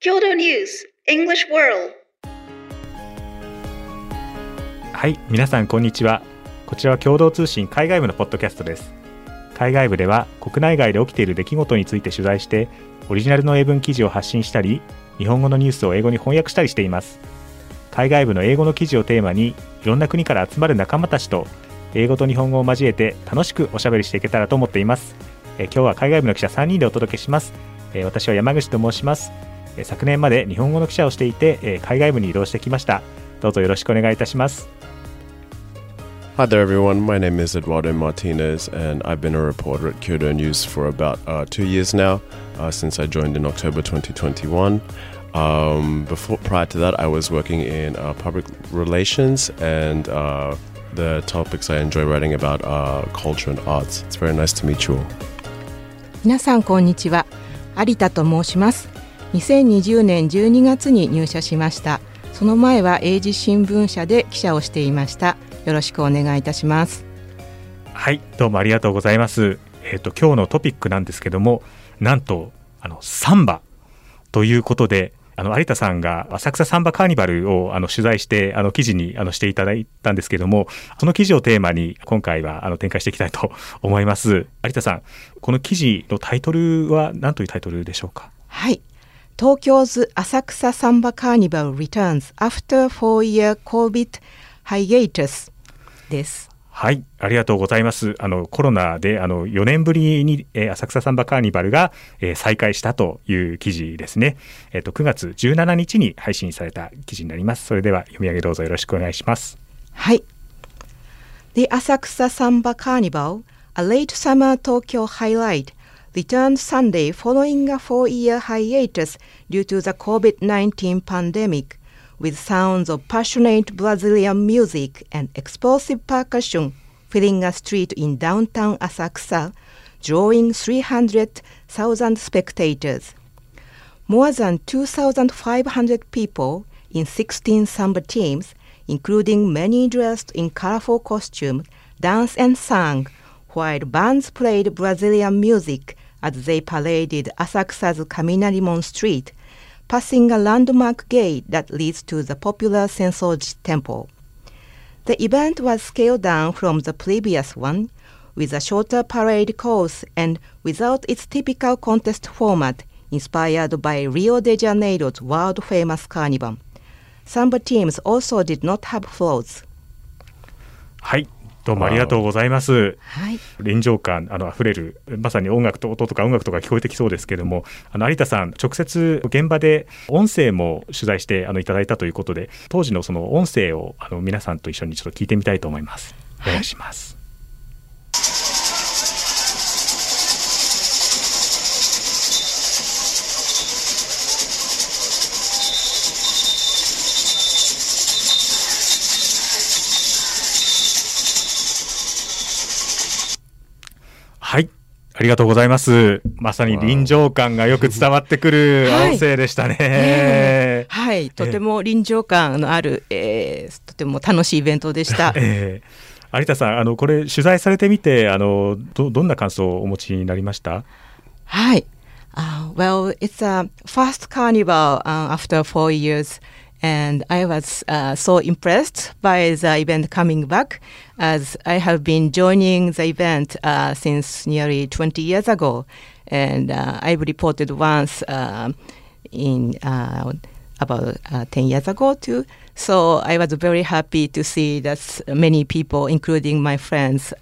郷土ニュース English World. はい皆さんこんにちは。こちらは共同通信海外部のポッドキャストです。海外部では国内外で起きている出来事について取材してオリジナルの英文記事を発信したり日本語のニュースを英語に翻訳したりしています。海外部の英語の記事をテーマにいろんな国から集まる仲間たちと英語と日本語を交えて楽しくおしゃべりしていけたらと思っています。え今日は海外部の記者3人でお届けします。え私は山口と申します。昨年まで日本語の記者をしていてえ海外部に移動してきましたどうぞよろしくお願いいたします Hi there, everyone. My name is Eduardo Martinez, and I've been a reporter at Kyoto News for about uh, two years now, uh, since I joined in October 2021. Um, before, prior to that, I was working in uh, public relations, and uh, the topics I enjoy writing about are culture and arts. It's very nice to meet you all. 皆さんこんにちは有田と申します2020年12月に入社しました。その前は英字新聞社で記者をしていました。よろしくお願いいたします。はいどうもありがとうございます。えっ、と今日のトピックなんですけどもなんとあのサンバということであの有田さんが浅草サンバカーニバルをあの取材してあの記事にあのしていただいたんですけどもその記事をテーマに今回はあの展開していきたいと思います。有田さんこの記事のタイトルは何というタイトルでしょうか？はい東京ズ浅草サンバカーニバル returns after four year COVID hiatus ですはい、ありがとうございます。あのコロナであの4年ぶりに、えー浅草サンバカーニバルが、えー再開したという記事ですね。えっ、と9月17日に配信された記事になります。それでは読み上げどうぞよろしくお願いします。はい。The Asakusa Samba Carnival, a late summer Tokyo highlight, returned Sunday following a four-year hiatus due to the COVID-19 pandemic, with sounds of passionate Brazilian music and explosive percussion filling a street in downtown Asakusa, drawing 300,000 spectators. More than 2,500 people in 16 samba teams, including many dressed in colorful costumes, danced and sang, while bands played Brazilian music as they paraded Asakusa's Kaminarimon Street, passing a landmark gate that leads to the popular Sensoji Temple. The event was scaled down from the previous one, with a shorter parade course and without its typical contest format inspired by Rio de Janeiro's world famous carnival. Samba teams also did not have floats. はい、どうもありがとうございます。はい、臨場感あの溢れるまさに音楽と音とか音楽とか聞こえてきそうですけどもあの有田さん直接現場で音声も取材してあのいただいたということで当時のその音声をあの皆さんと一緒にちょっと聞いてみたいと思います。お願いします、はいありがとうございます。まさに臨場感がよく伝わってくるはい音声でしたね。えーはい、とても臨場感のある、えーとても楽しいイベントでした。えー有田さん、あのこれ取材されてみて、あのどどんな感想をお持ちになりました？はい。Uh, well, it's a first carnival uh, after four years, and I was uh, so impressed by the event coming back, as I have been joining the event uh, since nearly 20 years ago, and uh, I've reported once uh, in uh, about uh, 10 years ago too. So I was very happy to see that many people, including my friends,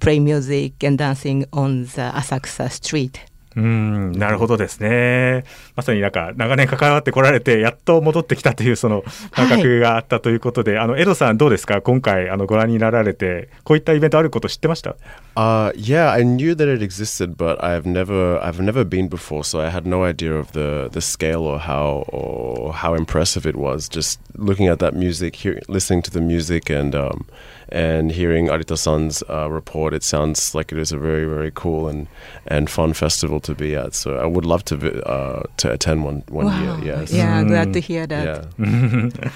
play music and dancing on the Asakusa street. うん、なるほどですね。まさになんか長年関わってこられてやっと戻ってきたというその感覚があったということで、あのエドさんどうですか？今回あのご覧になられてこういったイベントあること知ってました？Uh, yeah, I knew that it existed, but I've never, I've never been before, so I had no idea of the, the scale or how, or how impressive it was. Just looking at that music, hear, listening to the music, and um, and hearing Arita-san's uh, report, it sounds like it is a very, very cool and and fun festival to be at. So I would love to uh, to attend one one Wow. year. Yes. Yeah, Mm. glad to hear that. Yeah. な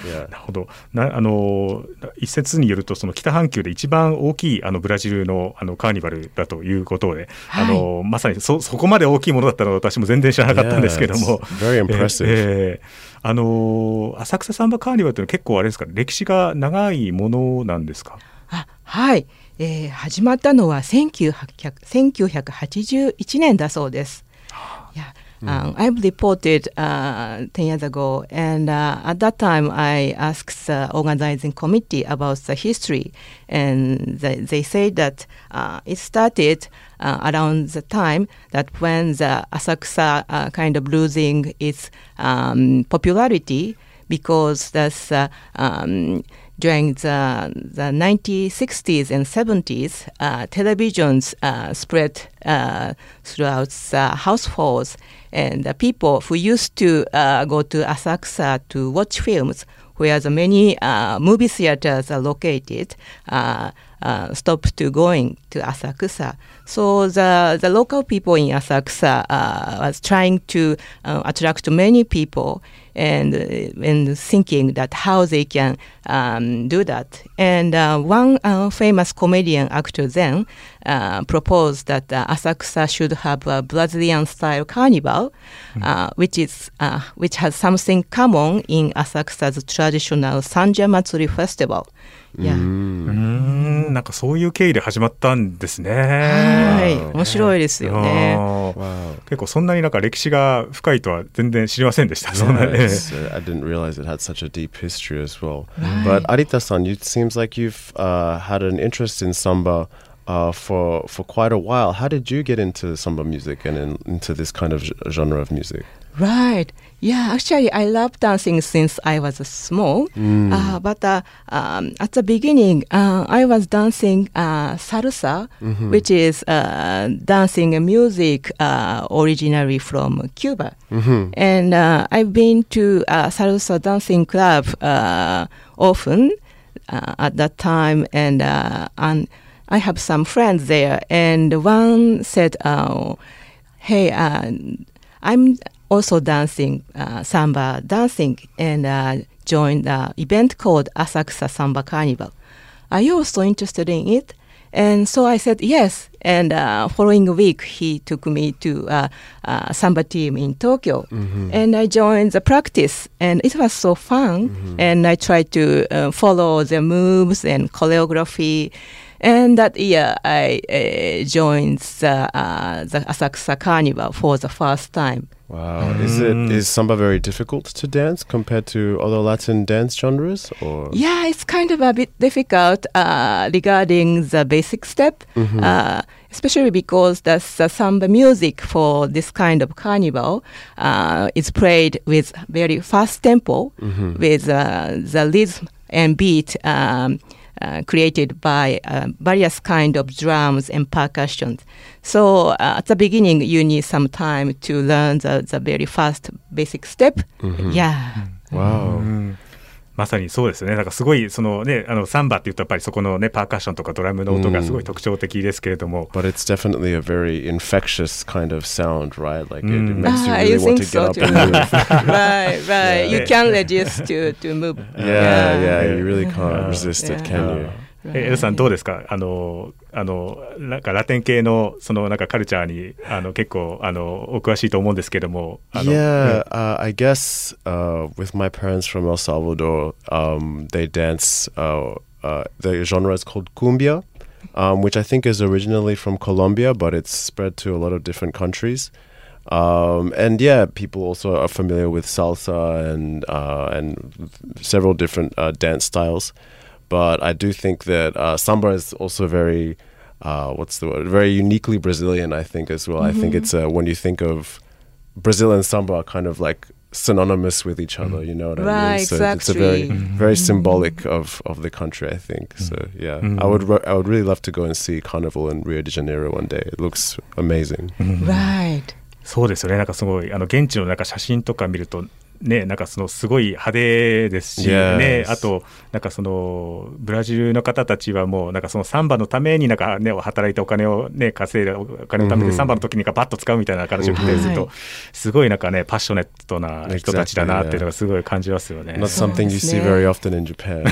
Yeah. るほどなあの一説によるとその北半球で一番大きいあのブラジルのあのカーニバルだということで、はいあのまさにそそこまで大きいものだったのは私も全然知らなかったんですけども Yeah,。very impressive. ええあの浅草サンバカーニバルっていうのは結構あれですか？歴史が長いものなんですか？あはい、えー始まったのは1900 1981年だそうです。Yeah. Um, I've reported uh, 10 years ago, and uh, at that time I asked the organizing committee about the history, and they, they said that uh, it started uh, around the time that when the Asakusa uh, kind of losing its um, popularity because that's uh, um, during the, the 1960s and 70s, uh, televisions uh, spread uh, throughout the households, and the people who used to uh, go to Asakusa to watch films, where the many uh, movie theaters are located, uh, stopped to going to Asakusa. So the, the local people in Asakusa was trying to attract many people and, uh, and thinking that how they can um, do that. And uh, one uh, famous comedian actor then uh, proposed that uh, Asakusa should have a Brazilian style carnival, uh, which is uh, which has something common in Asakusa's traditional Sanja Matsuri festival. Yeah. うーんなんかそういう経緯で始まったんですね。はい、面白いですよね。結構そんなになんか歴史が深いとは全然知りませんでした。そんなね uh, I didn't realize it had such a deep history as well. But Arita-san, it seems like you've uh, had an interest in samba uh, for for quite a while. How did you get into samba music and in, into this kind of genre of music? Right. Yeah, actually, I love dancing since I was small. Uh, but uh, um, at the beginning, uh, I was dancing uh, salsa, which is uh, dancing music uh, originally from Cuba. And uh, I've been to a salsa dancing club uh, often uh, at that time, and uh, and I have some friends there. And one said, uh, "Hey, uh, I'm also dancing uh, samba dancing and uh, joined the event called Asakusa Samba Carnival. Are you also interested in it? And so I said yes. And uh, following week, he took me to uh, uh, samba team in Tokyo, and I joined the practice, and it was so fun. And I tried to uh, follow the moves and choreography. And that year, I uh, joined the, uh, the Asakusa Carnival for the first time. Wow, is it is samba very difficult to dance compared to other Latin dance genres? Or Yeah, it's kind of a bit difficult uh, regarding the basic step, uh, especially because the, the samba music for this kind of carnival uh, is played with very fast tempo, with uh, the rhythm and beat um, uh, created by uh, various kind of drums and percussions. So uh, at the beginning, you need some time to learn the, the very fast basic step. Yeah. wow, うんまさにそうですね。なんかすごいそのねあのサンバって言うとやっぱりそこのねパーカッションとかドラムの音がすごい特徴的ですけれども、but it's definitely a very infectious kind of sound, right? Like it, it Mm. makes you Ah, really want to get so up too. and move. right, right. You can't resist to, to move. Yeah, yeah, Yeah. you really can't Uh, resist it, can you? えエルさんどうですかあのあのなんかラテン系のそのなんかカルチャーにあの結構あのお詳しいと思うんですけどもあの Yeah, uh, I guess uh, with my parents from El Salvador, um, they dance. Uh, uh, the genre is called cumbia, um, which I think is originally from Colombia, but it's spread to a lot of different countries. Um, and yeah, people also are familiar with salsa and uh, and several different uh, dance styles. But I do think that uh, samba is also very, uh, what's the word? Very uniquely Brazilian, I think, as well. I think it's uh, when you think of Brazil and samba are kind of like synonymous with each other. You know what I mean? Right, So it's a very, exactly. very symbolic of, of the country. I think. So yeah, I would re- I would really love to go and see Carnival in Rio de Janeiro one day. It looks amazing. Right. そうですよねなんかすごいあの現地のなんか写真とか見ると ねなんかそのすごい派手ですし.ねあとなんかそのブラジルの方たちはもうなんかそのサンバのためになんかね働いてお金をね稼いだお金を貯めてうんサンバの時にかバッと使うみたいな感じを聞いたりするとはいすごいなんかねパッショネットな人たちだなっていうのがすごい感じますよね。Not something you see very often in Japan.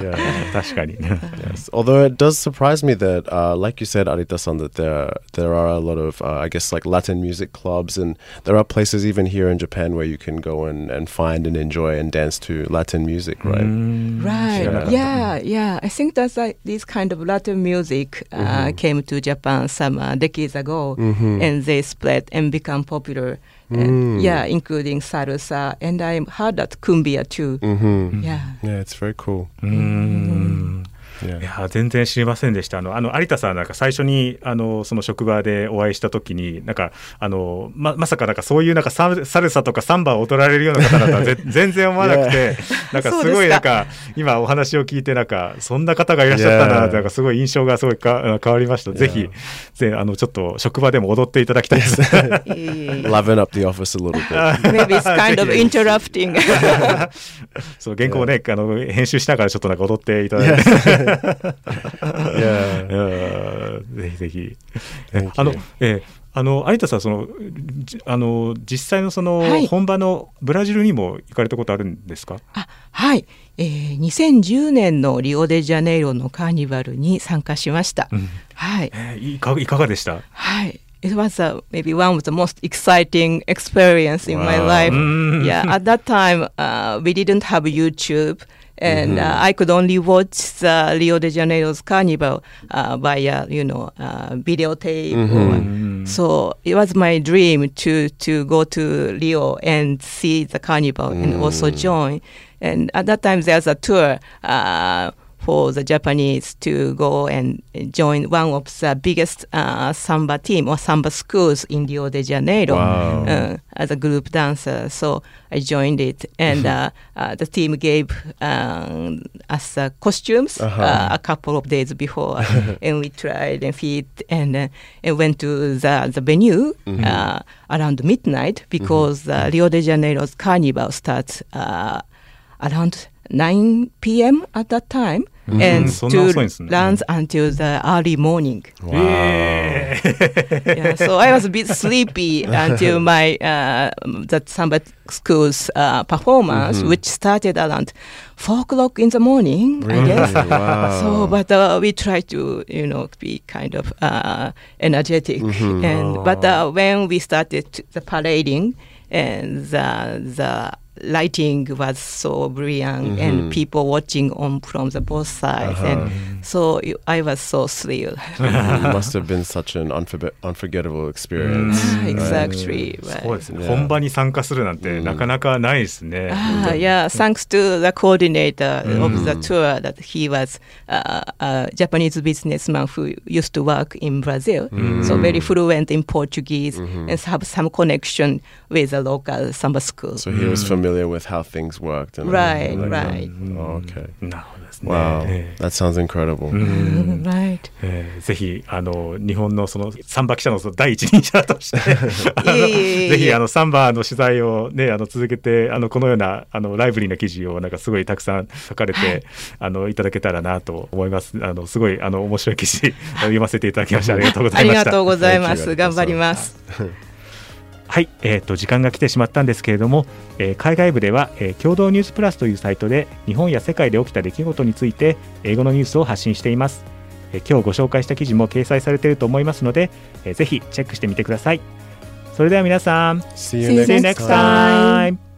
yeah. 確かに。 Yes. Although it does surprise me that, uh, like you said, Arita-san, that there there are a lot of, uh, I guess, like Latin music clubs, and there are places even here in Japan where you can go and, and find and enjoy and dance to Latin music, right? Right. Yeah. Yeah. yeah, I think that's like this kind of Latin music uh, came to Japan some uh, decades ago, and they spread and become popular. And, mm. yeah, including salsa, and I heard that cumbia too. Mm-hmm. Yeah. Mm. Yeah, it's very cool. うーん Yeah. いや全然知りませんでした。あのあの有田さんなんか最初にあのその職場でお会いした時になんかあのままさかなんかそういうなんかサルサルサとかサンバを踊られるような方だとはぜ全然思わなくて、なんかすごいなんか今お話を聞いてなんかそんな方がいらっしゃったな Yeah. ってなんかすごい印象がすごいか変わりました。ぜひ.ぜあのちょっと職場でも踊っていただきたいです。Yeah. Liven up the office a little bit. Maybe it's kind of interrupting. そう原稿をねあの編集しながらちょっとなんか踊っていただいて。うんぜひぜひ。あのえーあの有田さんそのじあの実際のその、はい本場のブラジルにも行かれたことあるんですか？あはい、えー、2010年のリオデジャネイロのカーニバルに参加しました。うんはい。えーいかいかがでした？はい。It was uh, maybe one of the most exciting experience in my life. Mm. Yeah, at that time uh, we didn't have YouTube, and uh, I could only watch the Rio de Janeiro's carnival uh, via you know uh, videotape. Or, so it was my dream to to go to Rio and see the carnival and also join. And at that time there's a tour. For the Japanese to go and join one of the biggest uh, samba team or samba schools in Rio de Janeiro Wow. uh, as a group dancer. So I joined it, and uh, uh, the team gave um, us uh, costumes Uh-huh. uh, a couple of days before, and we tried and fit and uh, and went to the the venue uh, around midnight because uh, Rio de Janeiro's carnival starts uh, around 9 p.m. at that time. Mm-hmm. And to runs until the early morning. Wow. yeah, so I was a bit sleepy until my uh, that samba school's uh, performance, mm-hmm. which started around four o'clock in the morning, really? I guess. wow. So, but uh, we try to, you know, be kind of uh, energetic. Mm-hmm. And oh, but uh, when we started the parading and the, the lighting was so brilliant, and mm-hmm. people watching on from the both sides, and uh-huh. so you- I was so thrilled. it must have been such an unforget- unforgettable experience. Ah, right? exactly. そうですね。 Yeah. 本場に参加するなんてうんなかなかないですね。 Ah, yeah, thanks to the coordinator of the tour that he was uh, a Japanese businessman who used to work in Brazil, so very fluent in Portuguese and have some connection with the local samba school. So he was familiar with how things worked. And Right, everything like that. right. Oh, okay. なるほどですね。 Wow. えー That sounds incredible. Right. えーぜひあの日本のそのサンバ記者のその第一人者として あのぜひあのサンバの取材をねあの続けてあのこのようなあのライブリーな記事をなんかすごいたくさん書かれて、はいあのいただけたらなと思います。あのすごいあの面白い記事読ませていただきましてありがとうござありいました。がとうございます。頑張ります。はい、えー、と時間が来てしまったんですけれども、えー海外部では、えー共同ニュースプラスというサイトで日本や世界で起きた出来事について英語のニュースを発信しています、えー今日ご紹介した記事も掲載されていると思いますので、えーぜひチェックしてみてください。それでは皆さん See you next time